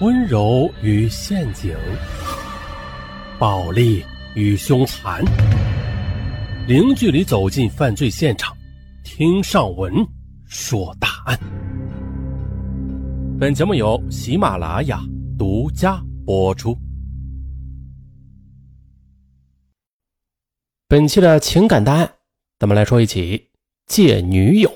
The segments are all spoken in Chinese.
温柔与陷阱，暴力与凶残，零距离走进犯罪现场，听上文说大案。本节目由喜马拉雅独家播出。本期的情感大案，咱们来说一起借女友。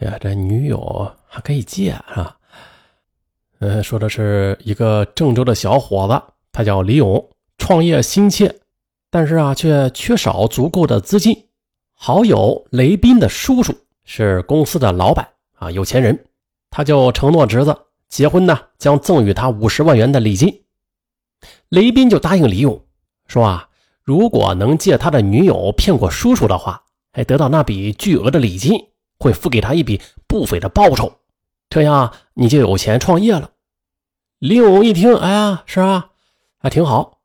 呀，这女友还可以借啊？嗯，说的是一个郑州的小伙子，他叫李勇，创业心切，但是啊，却缺少足够的资金。好友雷斌的叔叔是公司的老板啊，有钱人，他就承诺侄子结婚呢，将赠予他五十万元的礼金。雷斌就答应李勇说啊，如果能借他的女友骗过叔叔的话，还得到那笔巨额的礼金，会付给他一笔不菲的报酬，这样你就有钱创业了。李勇一听，哎呀，是啊，还挺好。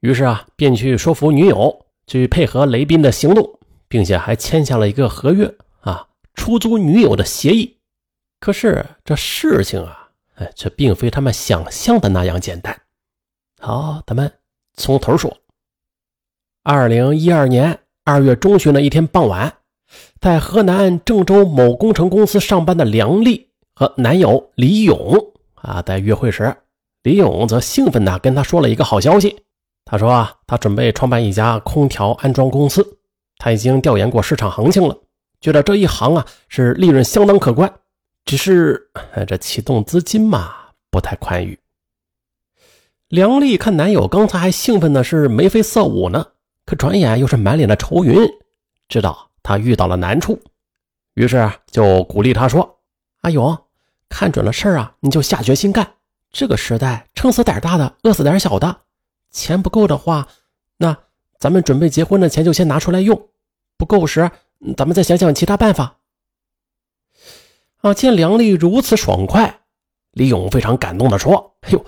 于是啊，便去说服女友去配合雷斌的行动，并且还签下了一个合约啊，出租女友的协议。可是这事情啊，哎，却并非他们想象的那样简单。好，咱们从头说。二零一二年二月中旬的一天傍晚，在河南郑州某工程公司上班的梁丽和男友李勇啊，在约会时。李勇则兴奋地跟他说了一个好消息。他说啊，他准备创办一家空调安装公司。他已经调研过市场行情了，觉得这一行啊是利润相当可观。只是这启动资金嘛不太宽裕。梁丽看男友刚才还兴奋的是眉飞色舞呢，可转眼又是满脸的愁云，知道他遇到了难处，于是就鼓励他说：“阿勇，看准了事儿啊，你就下决心干。”这个时代，撑死胆大的，饿死胆小的。钱不够的话，那咱们准备结婚的钱就先拿出来用。不够时，咱们再想想其他办法。啊！见梁丽如此爽快，李勇非常感动的说：“哎呦，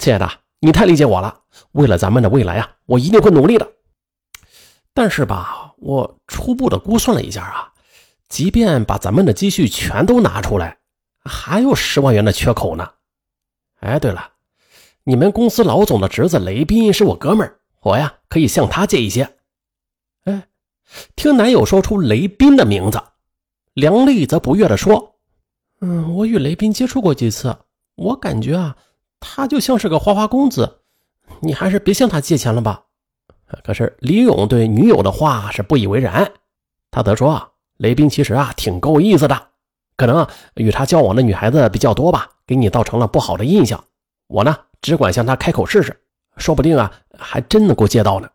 亲爱的，你太理解我了。为了咱们的未来啊，我一定会努力的。但是吧，我初步的估算了一下啊，即便把咱们的积蓄全都拿出来，还有十万元的缺口呢。”哎，对了，你们公司老总的侄子雷斌是我哥们儿，我呀可以向他借一些。哎，听男友说出雷斌的名字，梁丽则不悦地说：“嗯，我与雷斌接触过几次，我感觉啊，他就像是个花花公子，你还是别向他借钱了吧。”可是李勇对女友的话是不以为然，他则说：“雷斌其实啊挺够意思的。”可能啊与他交往的女孩子比较多吧，给你造成了不好的印象。我呢，只管向他开口试试，说不定啊，还真能够借到呢。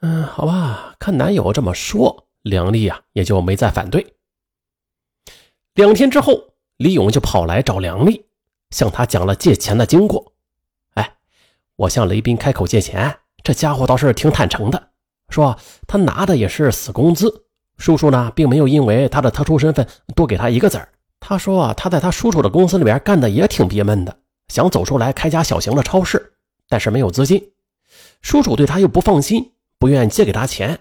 嗯，好吧，看男友这么说，梁丽啊也就没再反对。两天之后，李勇就跑来找梁丽，向他讲了借钱的经过。哎，我向雷斌开口借钱，这家伙倒是挺坦诚的，说他拿的也是死工资。叔叔呢，并没有因为他的特殊身份多给他一个子儿。他说啊，他在他叔叔的公司里边干的也挺憋闷的，想走出来开家小型的超市，但是没有资金。叔叔对他又不放心，不愿借给他钱。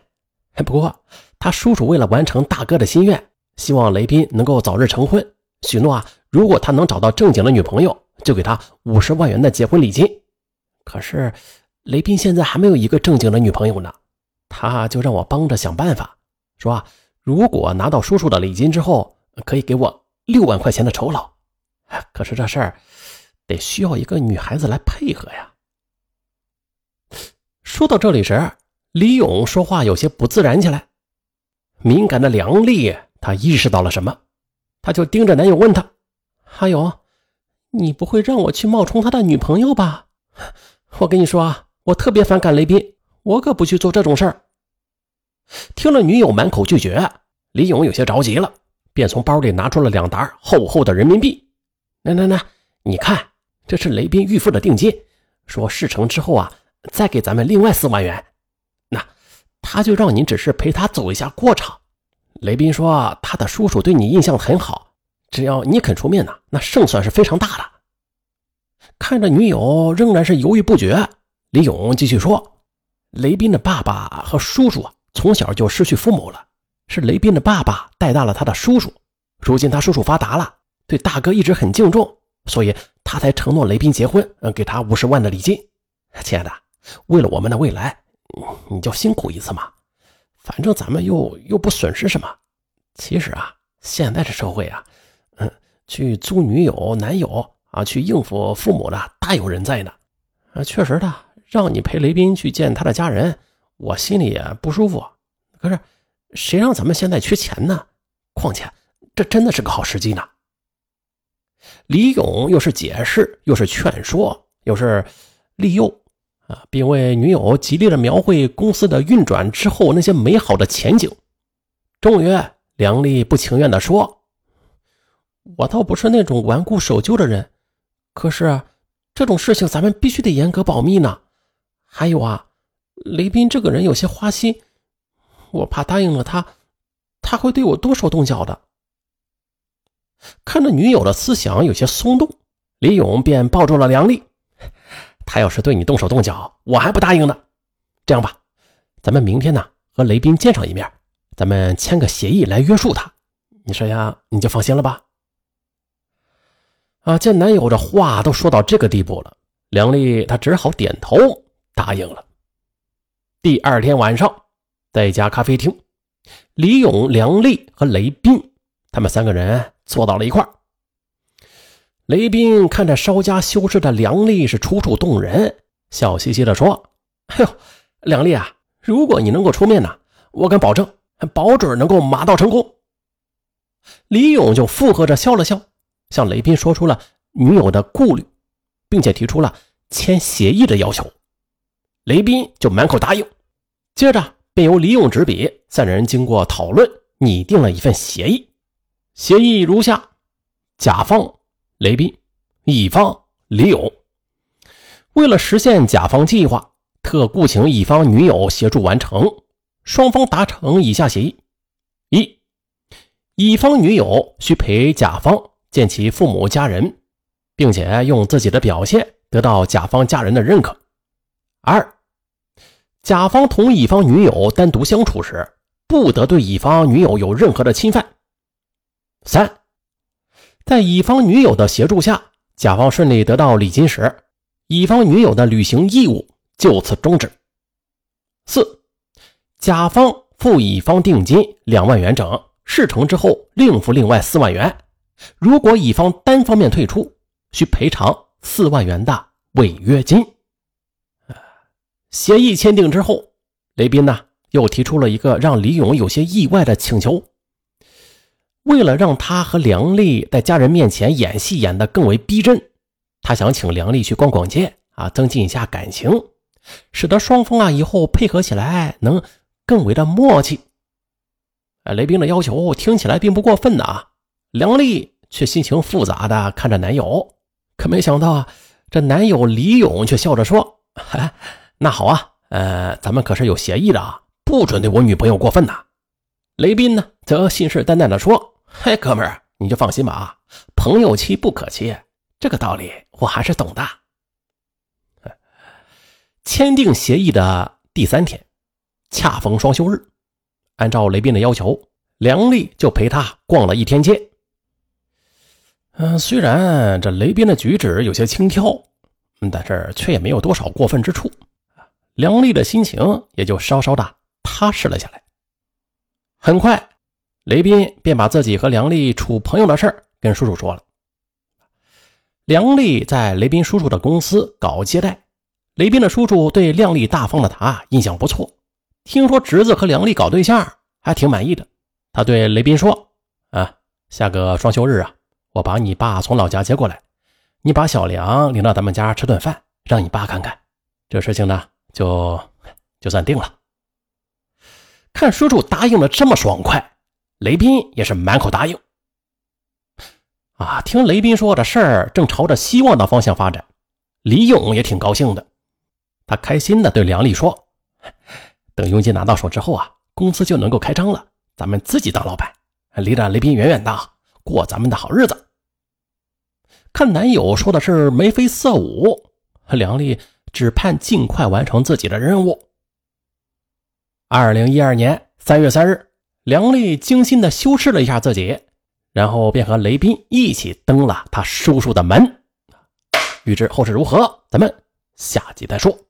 不过他叔叔为了完成大哥的心愿，希望雷斌能够早日成婚，许诺啊，如果他能找到正经的女朋友，就给他五十万元的结婚礼金。可是雷斌现在还没有一个正经的女朋友呢，他就让我帮着想办法。说啊，如果拿到叔叔的礼金之后，可以给我六万块钱的酬劳。可是这事儿得需要一个女孩子来配合呀。说到这里时，李勇说话有些不自然起来。敏感的梁丽，她意识到了什么，她就盯着男友问他：“阿勇，你不会让我去冒充他的女朋友吧？我跟你说啊，我特别反感雷斌，我可不去做这种事儿。”听了女友满口拒绝，李勇有些着急了，便从包里拿出了两沓厚厚的人民币。那那那，你看，这是雷斌预付的定金，说事成之后啊，再给咱们另外四万元。那他就让您只是陪他走一下过场。雷斌说他的叔叔对你印象很好，只要你肯出面呢，那胜算是非常大的。看着女友仍然是犹豫不决，李勇继续说：“雷斌的爸爸和叔叔。”从小就失去父母了，是雷斌的爸爸带大了他的叔叔。如今他叔叔发达了，对大哥一直很敬重，所以他才承诺雷斌结婚，嗯，给他五十万的礼金。亲爱的，为了我们的未来，你就辛苦一次嘛。反正咱们又又不损失什么。其实啊，现在这社会啊，嗯，去租女友、男友啊，去应付父母的大有人在呢。啊，确实的，让你陪雷斌去见他的家人，我心里也不舒服。可是，谁让咱们现在缺钱呢？况且，这真的是个好时机呢。李勇又是解释，又是劝说，又是利诱，啊，并为女友极力的描绘公司的运转之后那些美好的前景。终于，梁丽不情愿地说：“我倒不是那种顽固守旧的人，可是这种事情咱们必须得严格保密呢。还有啊，雷斌这个人有些花心，我怕答应了他，他会对我动手动脚的。”看着女友的思想有些松动，李勇便抱住了梁丽。他要是对你动手动脚，我还不答应呢。这样吧，咱们明天呢和雷斌见上一面，咱们签个协议来约束他。你说呀，你就放心了吧？啊，见男友这话都说到这个地步了，梁丽她只好点头答应了。第二天晚上，在一家咖啡厅，李勇、梁丽和雷斌他们三个人。坐到了一块儿，雷斌看着稍加修饰的梁丽是楚楚动人，笑嘻嘻的说：“哎呦，梁丽啊，如果你能够出面呢，我敢保证，保准能够马到成功。”李勇就附和着笑了笑，向雷斌说出了女友的顾虑，并且提出了签协议的要求。雷斌就满口答应，接着便由李勇执笔，三人经过讨论拟定了一份协议。协议如下：甲方雷斌，乙方李勇。为了实现甲方计划，特雇请乙方女友协助完成。双方达成以下协议：一、乙方女友需陪甲方见其父母家人，并且用自己的表现得到甲方家人的认可；二、甲方同乙方女友单独相处时，不得对乙方女友有任何的侵犯。三，在乙方女友的协助下，甲方顺利得到礼金时，乙方女友的履行义务就此终止。四，甲方付乙方定金两万元整，事成之后另付另外四万元。如果乙方单方面退出，需赔偿四万元的违约金。协议签订之后，雷斌呢又提出了一个让李勇有些意外的请求。为了让他和梁丽在家人面前演戏演得更为逼真，他想请梁丽去逛逛街啊，增进一下感情，使得双方啊以后配合起来能更为的默契。雷斌的要求听起来并不过分呐，梁丽却心情复杂的看着男友，可没想到啊，这男友李勇却笑着说：“ 那好啊，呃，咱们可是有协议的啊，不准对我女朋友过分呐。”雷斌呢，则信誓旦旦地说。嘿，哥们儿，你就放心吧啊！朋友妻不可欺，这个道理我还是懂的。签订协议的第三天，恰逢双休日，按照雷斌的要求，梁丽就陪他逛了一天街。嗯，虽然这雷斌的举止有些轻佻，但是却也没有多少过分之处，梁丽的心情也就稍稍的踏实了下来。很快。雷斌便把自己和梁丽处朋友的事跟叔叔说了。梁丽在雷斌叔叔的公司搞接待，雷斌的叔叔对靓丽大方的他印象不错，听说侄子和梁丽搞对象，还挺满意的。他对雷斌说：“啊，下个双休日啊，我把你爸从老家接过来，你把小梁领到咱们家吃顿饭，让你爸看看。这事情呢，就就算定了。”看叔叔答应的这么爽快。雷斌也是满口答应。啊，听雷斌说这事儿正朝着希望的方向发展，李勇也挺高兴的。他开心的对梁丽说：“等佣金拿到手之后啊，公司就能够开张了，咱们自己当老板，离着雷斌远远的，过咱们的好日子。”看男友说的是眉飞色舞，梁丽只盼尽快完成自己的任务。二零一二年三月三日。梁丽精心的修饰了一下自己，然后便和雷斌一起登了他叔叔的门。欲知后事如何，咱们下集再说。